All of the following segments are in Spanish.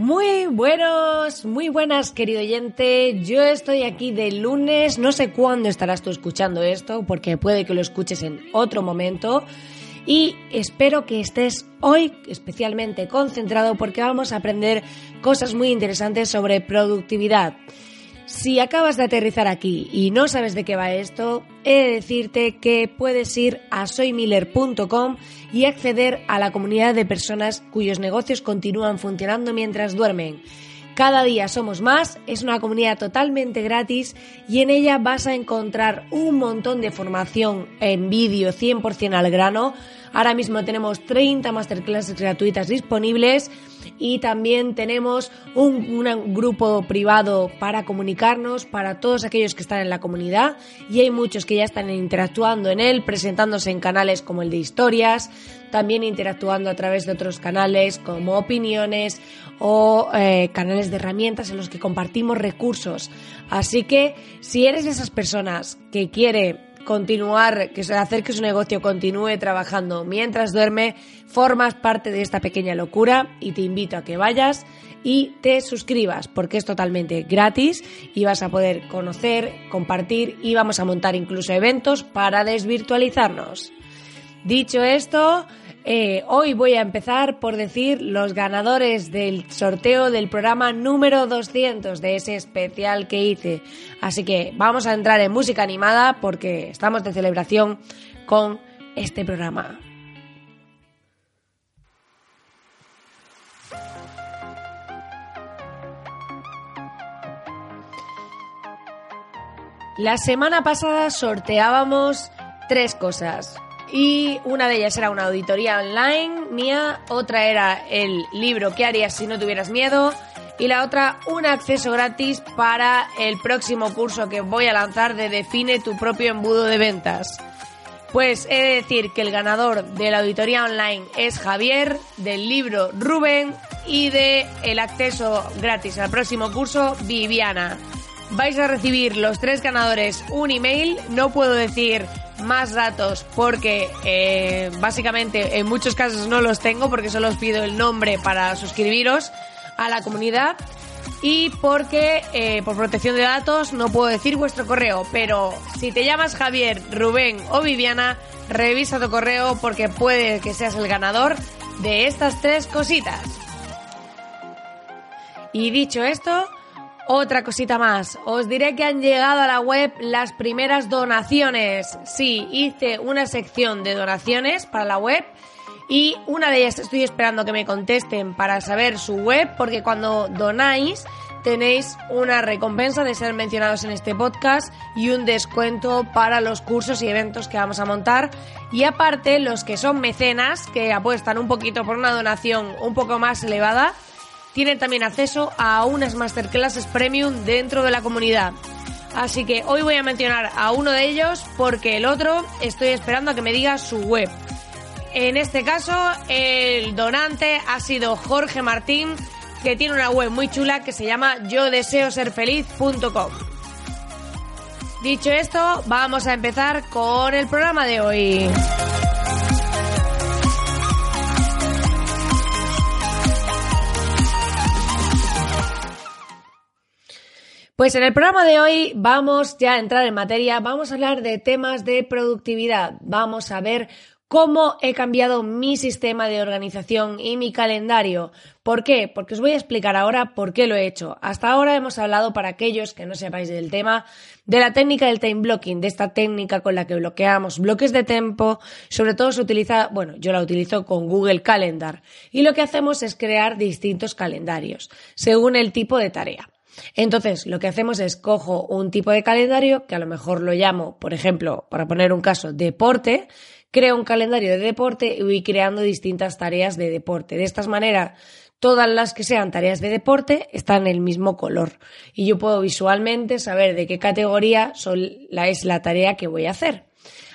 Muy buenos, muy buenas, querido oyente. Yo estoy aquí de lunes. No sé cuándo estarás tú escuchando esto, porque puede que lo escuches en otro momento. Y espero que estés hoy especialmente concentrado porque vamos a aprender cosas muy interesantes sobre productividad. Si acabas de aterrizar aquí y no sabes de qué va esto, he de decirte que puedes ir a soymiller.com y acceder a la comunidad de personas cuyos negocios continúan funcionando mientras duermen. Cada día somos más, es una comunidad totalmente gratis y en ella vas a encontrar un montón de formación en vídeo 100% al grano. Ahora mismo tenemos 30 masterclasses gratuitas disponibles y también tenemos un, grupo privado para comunicarnos para todos aquellos que están en la comunidad y hay muchos que ya están interactuando en él, presentándose en canales como el de historias, también interactuando a través de otros canales como opiniones o eh, canales de herramientas en los que compartimos recursos. Así que si eres de esas personas que quiere continuar, que hacer que su negocio continúe trabajando mientras duerme, formas parte de esta pequeña locura y te invito a que vayas y te suscribas porque es totalmente gratis y vas a poder conocer, compartir y vamos a montar incluso eventos para desvirtualizarnos. Dicho esto, eh, hoy voy a empezar por decir los ganadores del sorteo del programa número 200 de ese especial que hice. Así que vamos a entrar en música animada porque estamos de celebración con este programa. La semana pasada sorteábamos tres cosas y una de ellas era una auditoría online mía, otra era el libro ¿Qué harías si no tuvieras miedo? y la otra un acceso gratis para el próximo curso que voy a lanzar de Define tu propio embudo de ventas. Pues he de decir que el ganador de la auditoría online es Javier, del libro Rubén y de el acceso gratis al próximo curso Viviana. Vais a recibir los tres ganadores un email, no puedo decir más datos porque eh, básicamente en muchos casos no los tengo porque solo os pido el nombre para suscribiros a la comunidad y porque eh, por protección de datos no puedo decir vuestro correo, pero si te llamas Javier, Rubén o Viviana, revisa tu correo porque puede que seas el ganador de estas tres cositas. Y dicho esto, otra cosita más, os diré que han llegado a la web las primeras donaciones. Sí, hice una sección de donaciones para la web y una de ellas estoy esperando que me contesten para saber su web porque cuando donáis tenéis una recompensa de ser mencionados en este podcast y un descuento para los cursos y eventos que vamos a montar. Y aparte, los que son mecenas, que apuestan un poquito por una donación un poco más elevada, tienen también acceso a unas masterclasses premium dentro de la comunidad. Así que hoy voy a mencionar a uno de ellos porque el otro estoy esperando a que me diga su web. En este caso, el donante ha sido Jorge Martín, que tiene una web muy chula que se llama yo deseo ser feliz.com. Dicho esto, vamos a empezar con el programa de hoy. Pues en el programa de hoy vamos ya a entrar en materia, vamos a hablar de temas de productividad, vamos a ver cómo he cambiado mi sistema de organización y mi calendario. ¿Por qué? Porque os voy a explicar ahora por qué lo he hecho. Hasta ahora hemos hablado, para aquellos que no sepáis del tema, de la técnica del time blocking, de esta técnica con la que bloqueamos bloques de tiempo. Sobre todo se utiliza, bueno, yo la utilizo con Google Calendar. Y lo que hacemos es crear distintos calendarios, según el tipo de tarea. Entonces, lo que hacemos es cojo un tipo de calendario, que a lo mejor lo llamo, por ejemplo, para poner un caso, deporte, creo un calendario de deporte y voy creando distintas tareas de deporte. De esta manera, todas las que sean tareas de deporte están en el mismo color y yo puedo visualmente saber de qué categoría es la tarea que voy a hacer.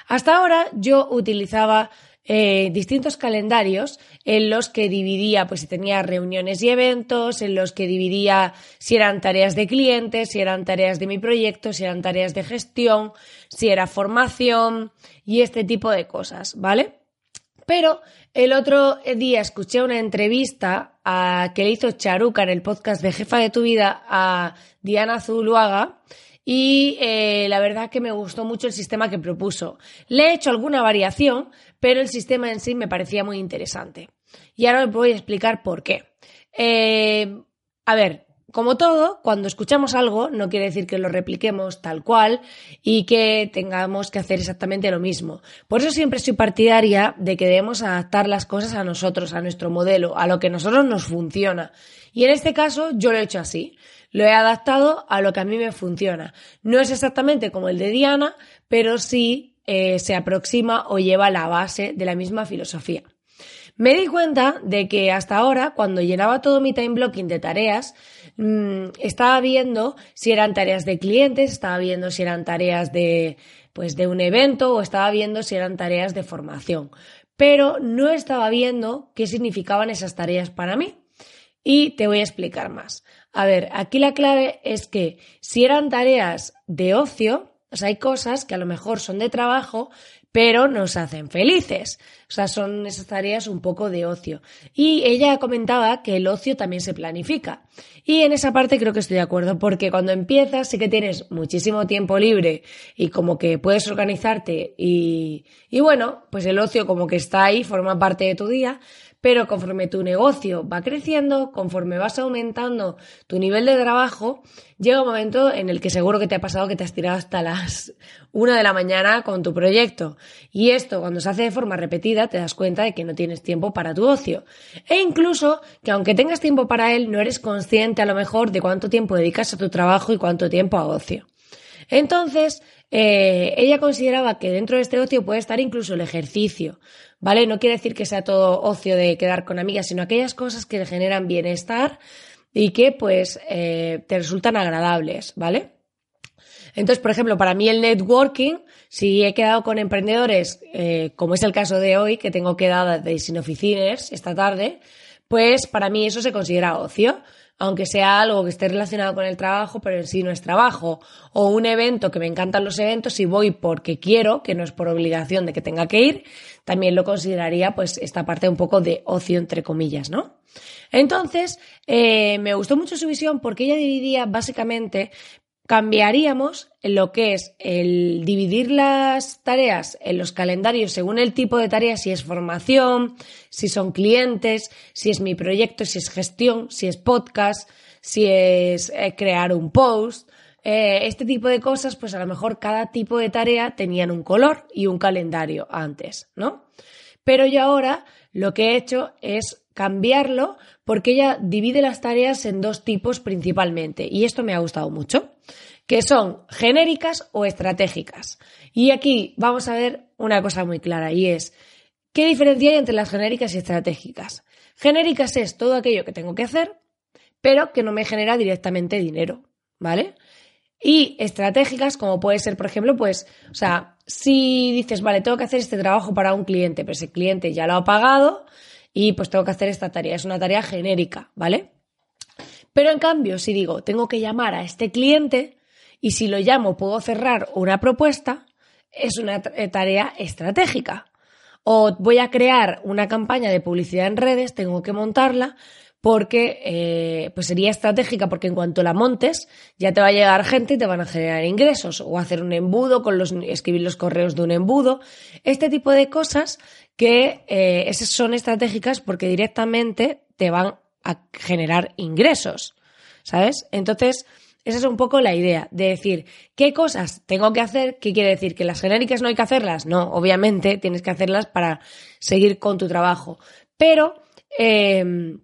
Hasta ahora yo utilizaba eh, distintos calendarios en los que dividía, pues si tenía reuniones y eventos, en los que dividía si eran tareas de clientes, si eran tareas de mi proyecto, si eran tareas de gestión, si era formación y este tipo de cosas, ¿vale? Pero el otro día escuché una entrevista a, que le hizo Charuca en el podcast de Jefa de tu Vida a Diana Zuluaga y eh, la verdad que me gustó mucho el sistema que propuso. Le he hecho alguna variación, pero el sistema en sí me parecía muy interesante. Y ahora os voy a explicar por qué. Eh, a ver, como todo, cuando escuchamos algo no quiere decir que lo repliquemos tal cual y que tengamos que hacer exactamente lo mismo. Por eso siempre soy partidaria de que debemos adaptar las cosas a nosotros, a nuestro modelo, a lo que a nosotros nos funciona. Y en este caso yo lo he hecho así. Lo he adaptado a lo que a mí me funciona. No es exactamente como el de Diana, pero sí eh, se aproxima o lleva la base de la misma filosofía. Me di cuenta de que hasta ahora, cuando llenaba todo mi time blocking de tareas, mmm, estaba viendo si eran tareas de clientes, estaba viendo si eran tareas de, pues, de un evento o estaba viendo si eran tareas de formación. Pero no estaba viendo qué significaban esas tareas para mí. Y te voy a explicar más. A ver, aquí la clave es que si eran tareas de ocio, o sea, hay cosas que a lo mejor son de trabajo, pero nos hacen felices. O sea, son esas tareas un poco de ocio. Y ella comentaba que el ocio también se planifica. Y en esa parte creo que estoy de acuerdo, porque cuando empiezas sí que tienes muchísimo tiempo libre y como que puedes organizarte y, y bueno, pues el ocio como que está ahí, forma parte de tu día, pero conforme tu negocio va creciendo, conforme vas aumentando tu nivel de trabajo, llega un momento en el que seguro que te ha pasado que te has tirado hasta las una de la mañana con tu proyecto. Y esto, cuando se hace de forma repetida, te das cuenta de que no tienes tiempo para tu ocio. E incluso que aunque tengas tiempo para él, no eres consciente a lo mejor de cuánto tiempo dedicas a tu trabajo y cuánto tiempo a ocio. Entonces, eh, ella consideraba que dentro de este ocio puede estar incluso el ejercicio, ¿vale? No quiere decir que sea todo ocio de quedar con amigas, sino aquellas cosas que generan bienestar y que pues eh, te resultan agradables, ¿vale? Entonces, por ejemplo, para mí el networking, si he quedado con emprendedores, eh, como es el caso de hoy, que tengo quedada de sin oficinas esta tarde, pues para mí eso se considera ocio aunque sea algo que esté relacionado con el trabajo, pero en sí no es trabajo, o un evento que me encantan los eventos y voy porque quiero, que no es por obligación de que tenga que ir, también lo consideraría pues esta parte un poco de ocio entre comillas, ¿no? Entonces, eh, me gustó mucho su visión porque ella dividía básicamente cambiaríamos lo que es el dividir las tareas en los calendarios según el tipo de tarea, si es formación, si son clientes, si es mi proyecto, si es gestión, si es podcast, si es eh, crear un post. Eh, este tipo de cosas, pues a lo mejor cada tipo de tarea tenían un color y un calendario antes, ¿no? Pero yo ahora lo que he hecho es cambiarlo porque ella divide las tareas en dos tipos principalmente y esto me ha gustado mucho, que son genéricas o estratégicas. Y aquí vamos a ver una cosa muy clara y es, ¿qué diferencia hay entre las genéricas y estratégicas? Genéricas es todo aquello que tengo que hacer, pero que no me genera directamente dinero, ¿vale? Y estratégicas, como puede ser, por ejemplo, pues, o sea, si dices, vale, tengo que hacer este trabajo para un cliente, pero ese cliente ya lo ha pagado, y pues tengo que hacer esta tarea. Es una tarea genérica, ¿vale? Pero en cambio, si digo, tengo que llamar a este cliente y si lo llamo puedo cerrar una propuesta, es una eh, tarea estratégica. O voy a crear una campaña de publicidad en redes, tengo que montarla porque eh, pues sería estratégica porque en cuanto la montes ya te va a llegar gente y te van a generar ingresos o hacer un embudo con los escribir los correos de un embudo este tipo de cosas que eh, esas son estratégicas porque directamente te van a generar ingresos, ¿sabes? Entonces, esa es un poco la idea de decir, ¿qué cosas tengo que hacer? ¿Qué quiere decir? ¿Que las genéricas no hay que hacerlas? No, obviamente tienes que hacerlas para seguir con tu trabajo. Pero em,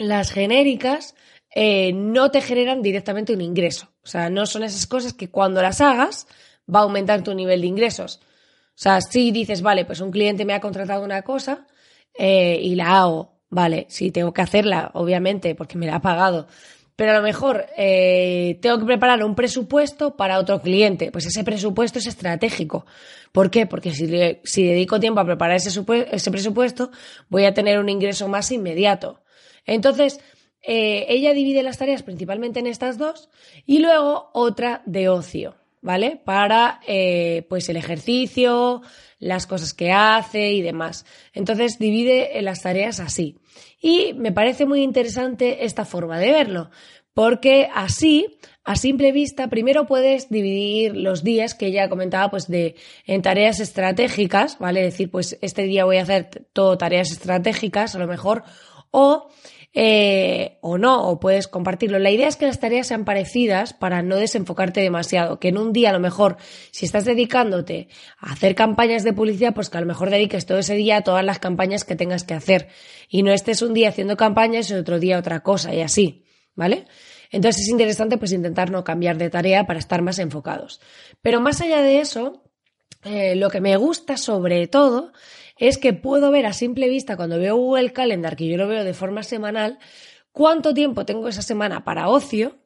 las genéricas eh, no te generan directamente un ingreso. O sea, no son esas cosas que cuando las hagas va a aumentar tu nivel de ingresos. O sea, si dices, vale, pues un cliente me ha contratado una cosa eh, y la hago, vale, sí, tengo que hacerla, obviamente, porque me la ha pagado. Pero a lo mejor eh, tengo que preparar un presupuesto para otro cliente. Pues ese presupuesto es estratégico. ¿Por qué? Porque si, dedico tiempo a preparar ese, ese presupuesto, voy a tener un ingreso más inmediato. Entonces, eh, ella divide las tareas principalmente en estas dos y luego otra de ocio, ¿vale? Para eh, pues el ejercicio, las cosas que hace y demás. Entonces divide las tareas así. Y me parece muy interesante esta forma de verlo, porque así, a simple vista, primero puedes dividir los días que ella comentaba, pues de en tareas estratégicas, ¿vale? Es decir, pues este día voy a hacer todo tareas estratégicas, a lo mejor, o eh, o no, o puedes compartirlo. La idea es que las tareas sean parecidas para no desenfocarte demasiado, que en un día a lo mejor, si estás dedicándote a hacer campañas de publicidad, pues que a lo mejor dediques todo ese día a todas las campañas que tengas que hacer y no estés un día haciendo campañas y otro día otra cosa y así, ¿vale? Entonces es interesante pues intentar no cambiar de tarea para estar más enfocados. Pero más allá de eso, eh, lo que me gusta sobre todo es que puedo ver a simple vista cuando veo Google Calendar, que yo lo veo de forma semanal, cuánto tiempo tengo esa semana para ocio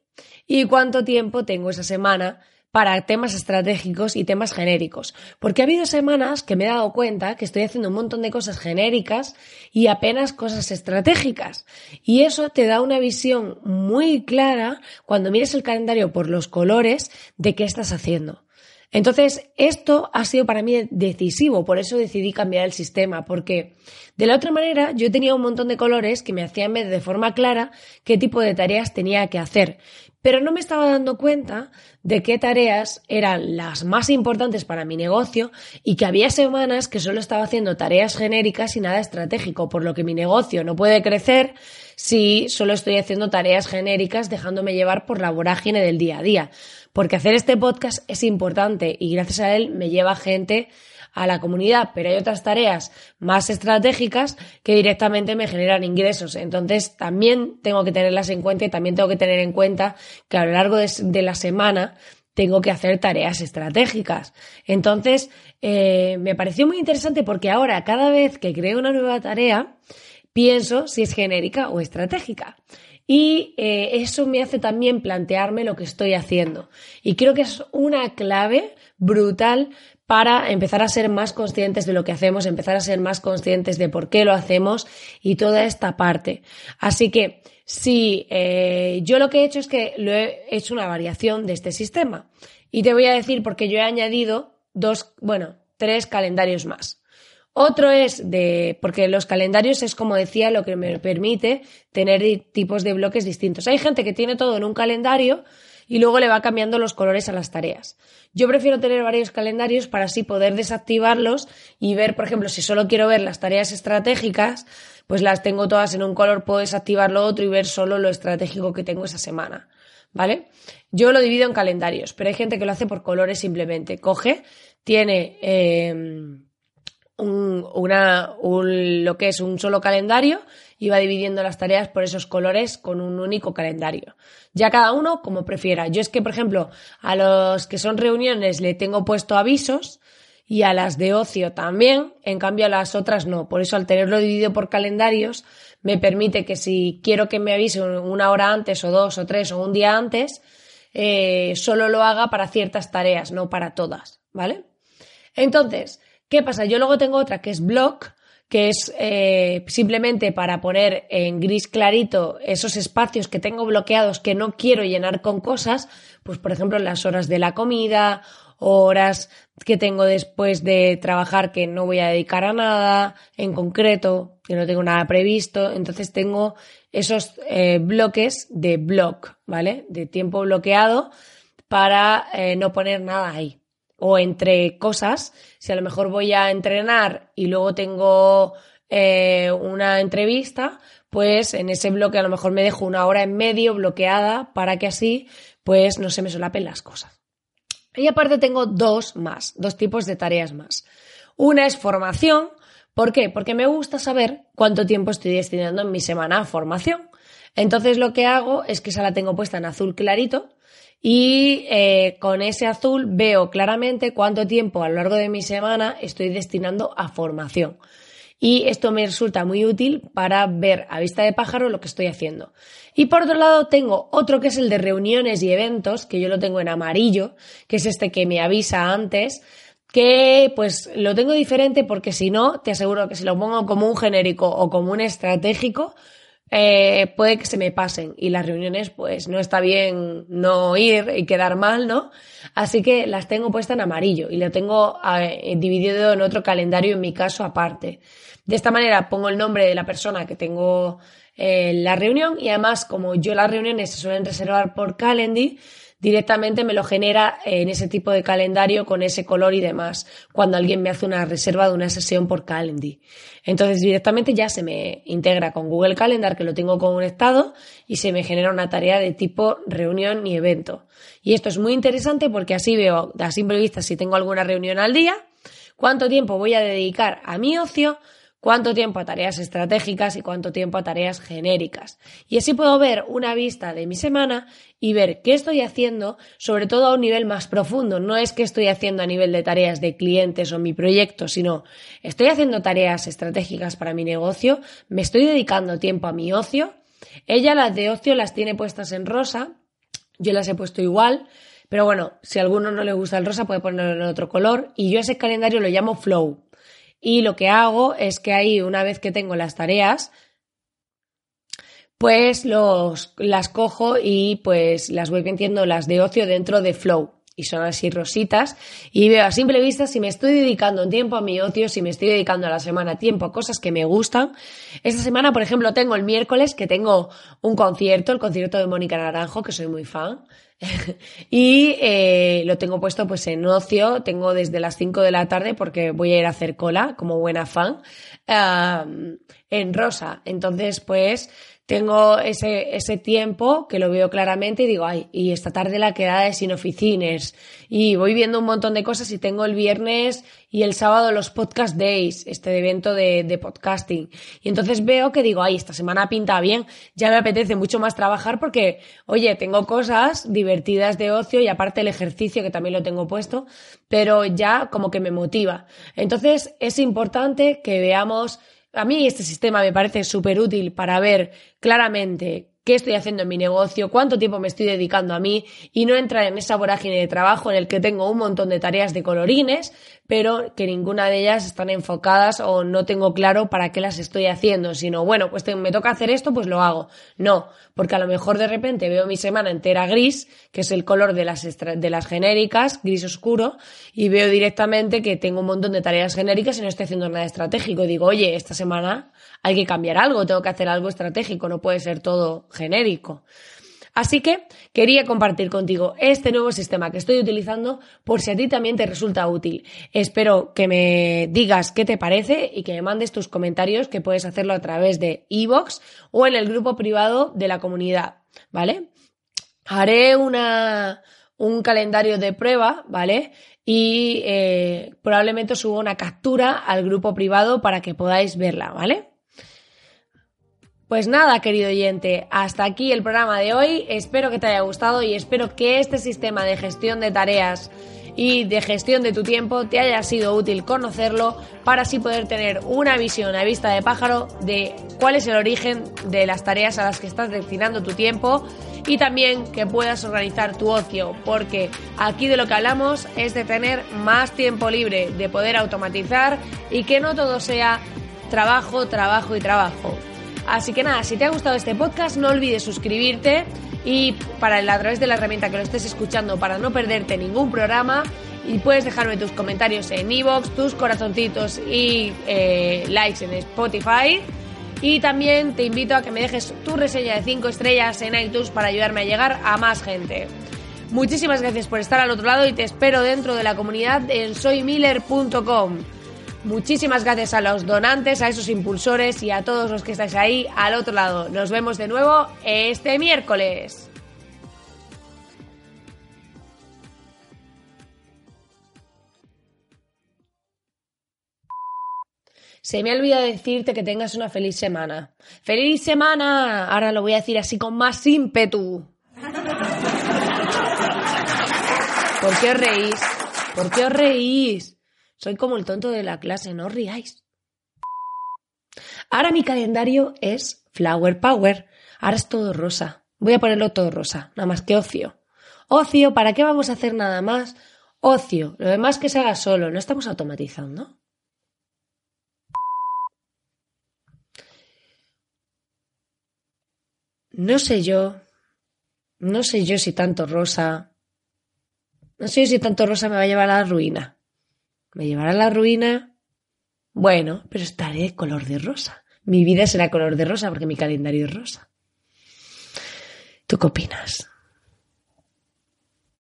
y cuánto tiempo tengo esa semana para temas estratégicos y temas genéricos. Porque ha habido semanas que me he dado cuenta que estoy haciendo un montón de cosas genéricas y apenas cosas estratégicas. Y eso te da una visión muy clara cuando mires el calendario por los colores de qué estás haciendo. Entonces, esto ha sido para mí decisivo, por eso decidí cambiar el sistema, porque de la otra manera yo tenía un montón de colores que me hacían ver de forma clara qué tipo de tareas tenía que hacer, pero no me estaba dando cuenta de qué tareas eran las más importantes para mi negocio y que había semanas que solo estaba haciendo tareas genéricas y nada estratégico, por lo que mi negocio no puede crecer si solo estoy haciendo tareas genéricas dejándome llevar por la vorágine del día a día porque hacer este podcast es importante y gracias a él me lleva gente a la comunidad, pero hay otras tareas más estratégicas que directamente me generan ingresos. Entonces, también tengo que tenerlas en cuenta y también tengo que tener en cuenta que a lo largo de, la semana tengo que hacer tareas estratégicas. Entonces, eh, me pareció muy interesante porque ahora, cada vez que creo una nueva tarea, pienso si es genérica o estratégica. Y eh, eso me hace también plantearme lo que estoy haciendo. Y creo que es una clave brutal para empezar a ser más conscientes de lo que hacemos, empezar a ser más conscientes de por qué lo hacemos y toda esta parte. Así que si eh, yo lo que he hecho es que lo he hecho una variación de este sistema. Y te voy a decir porque yo he añadido dos, bueno, tres calendarios más. Otro es de, porque los calendarios es como decía lo que me permite tener tipos de bloques distintos. Hay gente que tiene todo en un calendario y luego le va cambiando los colores a las tareas. Yo prefiero tener varios calendarios para así poder desactivarlos y ver, por ejemplo, si solo quiero ver las tareas estratégicas, pues las tengo todas en un color, puedo desactivar lo otro y ver solo lo estratégico que tengo esa semana. ¿Vale? Yo lo divido en calendarios, pero hay gente que lo hace por colores simplemente. Coge, tiene eh, un, una, un, lo que es un solo calendario y va dividiendo las tareas por esos colores con un único calendario. Ya cada uno como prefiera. Yo es que, por ejemplo, a los que son reuniones le tengo puesto avisos y a las de ocio también, en cambio a las otras no. Por eso al tenerlo dividido por calendarios me permite que si quiero que me avise una hora antes o dos o tres o un día antes, eh, solo lo haga para ciertas tareas, no para todas, ¿vale? Entonces, ¿Qué pasa? Yo luego tengo otra que es block, que es eh, simplemente para poner en gris clarito esos espacios que tengo bloqueados que no quiero llenar con cosas, pues por ejemplo las horas de la comida, horas que tengo después de trabajar que no voy a dedicar a nada en concreto, que no tengo nada previsto, entonces tengo esos eh, bloques de block, ¿vale? De tiempo bloqueado para eh, no poner nada ahí o entre cosas, si a lo mejor voy a entrenar y luego tengo eh, una entrevista, pues en ese bloque a lo mejor me dejo una hora en medio bloqueada para que así pues no se me solapen las cosas. Y aparte tengo dos más, dos tipos de tareas más. Una es formación. ¿Por qué? Porque me gusta saber cuánto tiempo estoy destinando en mi semana a formación. Entonces lo que hago es que esa la tengo puesta en azul clarito y eh, con ese azul veo claramente cuánto tiempo a lo largo de mi semana estoy destinando a formación. Y esto me resulta muy útil para ver a vista de pájaro lo que estoy haciendo. Y por otro lado tengo otro que es el de reuniones y eventos, que yo lo tengo en amarillo, que es este que me avisa antes que pues lo tengo diferente porque si no, te aseguro que si lo pongo como un genérico o como un estratégico, eh, puede que se me pasen y las reuniones pues no está bien no ir y quedar mal, ¿no? Así que las tengo puestas en amarillo y lo tengo eh, dividido en otro calendario en mi caso aparte. De esta manera pongo el nombre de la persona que tengo en eh, la reunión y además como yo las reuniones se suelen reservar por Calendly, directamente me lo genera en ese tipo de calendario con ese color y demás, cuando alguien me hace una reserva de una sesión por Calendly. Entonces directamente ya se me integra con Google Calendar, que lo tengo conectado, y se me genera una tarea de tipo reunión y evento. Y esto es muy interesante porque así veo a simple vista si tengo alguna reunión al día, cuánto tiempo voy a dedicar a mi ocio, cuánto tiempo a tareas estratégicas y cuánto tiempo a tareas genéricas. Y así puedo ver una vista de mi semana y ver qué estoy haciendo, sobre todo a un nivel más profundo. No es que estoy haciendo a nivel de tareas de clientes o mi proyecto, sino estoy haciendo tareas estratégicas para mi negocio, me estoy dedicando tiempo a mi ocio. Ella las de ocio las tiene puestas en rosa, yo las he puesto igual. Pero bueno, si a alguno no le gusta el rosa puede ponerlo en otro color y yo ese calendario lo llamo flow. Y lo que hago es que ahí, una vez que tengo las tareas, pues los, las cojo y pues las voy metiendo las de ocio dentro de Flow. Y son así rositas. Y veo a simple vista si me estoy dedicando tiempo a mi ocio, si me estoy dedicando a la semana tiempo a cosas que me gustan. Esta semana, por ejemplo, tengo el miércoles que tengo un concierto, el concierto de Mónica Naranjo, que soy muy fan. y eh, lo tengo puesto pues en ocio, tengo desde las 5 de la tarde porque voy a ir a hacer cola como buena fan en rosa. Entonces pues tengo ese, ese tiempo que lo veo claramente y digo, ay, y esta tarde la quedada es sin oficines. Y voy viendo un montón de cosas y tengo el viernes y el sábado los podcast days, este evento de, de podcasting. Y entonces veo que digo, ay, esta semana pinta bien, ya me apetece mucho más trabajar porque, oye, tengo cosas divertidas de ocio y aparte el ejercicio que también lo tengo puesto, pero ya como que me motiva. Entonces es importante que veamos a mí este sistema me parece súper útil para ver claramente qué estoy haciendo en mi negocio, cuánto tiempo me estoy dedicando a mí y no entrar en esa vorágine de trabajo en el que tengo un montón de tareas de colorines, pero que ninguna de ellas están enfocadas o no tengo claro para qué las estoy haciendo, sino bueno, pues me toca hacer esto, pues lo hago. No, porque a lo mejor de repente veo mi semana entera gris, que es el color de las, de las genéricas, gris oscuro, y veo directamente que tengo un montón de tareas genéricas y no estoy haciendo nada estratégico. Digo, oye, esta semana hay que cambiar algo, tengo que hacer algo estratégico, no puede ser todo genérico. Así que quería compartir contigo este nuevo sistema que estoy utilizando por si a ti también te resulta útil. Espero que me digas qué te parece y que me mandes tus comentarios que puedes hacerlo a través de iVoox o en el grupo privado de la comunidad, ¿vale? Haré una, un calendario de prueba, ¿vale? Y eh, probablemente suba una captura al grupo privado para que podáis verla, ¿vale? Pues nada, querido oyente, hasta aquí el programa de hoy. Espero que te haya gustado y espero que este sistema de gestión de tareas y de gestión de tu tiempo te haya sido útil conocerlo para así poder tener una visión a vista de pájaro de cuál es el origen de las tareas a las que estás destinando tu tiempo y también que puedas organizar tu ocio, porque aquí de lo que hablamos es de tener más tiempo libre, de poder automatizar y que no todo sea trabajo, trabajo y trabajo. Así que nada, si te ha gustado este podcast, no olvides suscribirte y para a través de la herramienta que lo estés escuchando para no perderte ningún programa y puedes dejarme tus comentarios en iVoox, tus corazoncitos y eh, likes en Spotify. Y también te invito a que me dejes tu reseña de 5 estrellas en iTunes para ayudarme a llegar a más gente. Muchísimas gracias por estar al otro lado y te espero dentro de la comunidad en soymiller.com. Muchísimas gracias a los donantes, a esos impulsores y a todos los que estáis ahí al otro lado. Nos vemos de nuevo este miércoles. Se me ha olvidado decirte que tengas una feliz semana. ¡Feliz semana! Ahora lo voy a decir así con más ímpetu. ¿Por qué os reís? ¿Por qué os reís? Soy como el tonto de la clase, no os riáis. Ahora mi calendario es Flower Power. Ahora es todo rosa. Voy a ponerlo todo rosa, nada más que ocio. Ocio, ¿para qué vamos a hacer nada más? Ocio, lo demás que se haga solo, no estamos automatizando. No sé yo, no sé yo si tanto rosa, no sé si tanto rosa me va a llevar a la ruina. ¿Me llevará a la ruina? Bueno, pero estaré color de rosa. Mi vida será color de rosa porque mi calendario es rosa. ¿Tú qué opinas?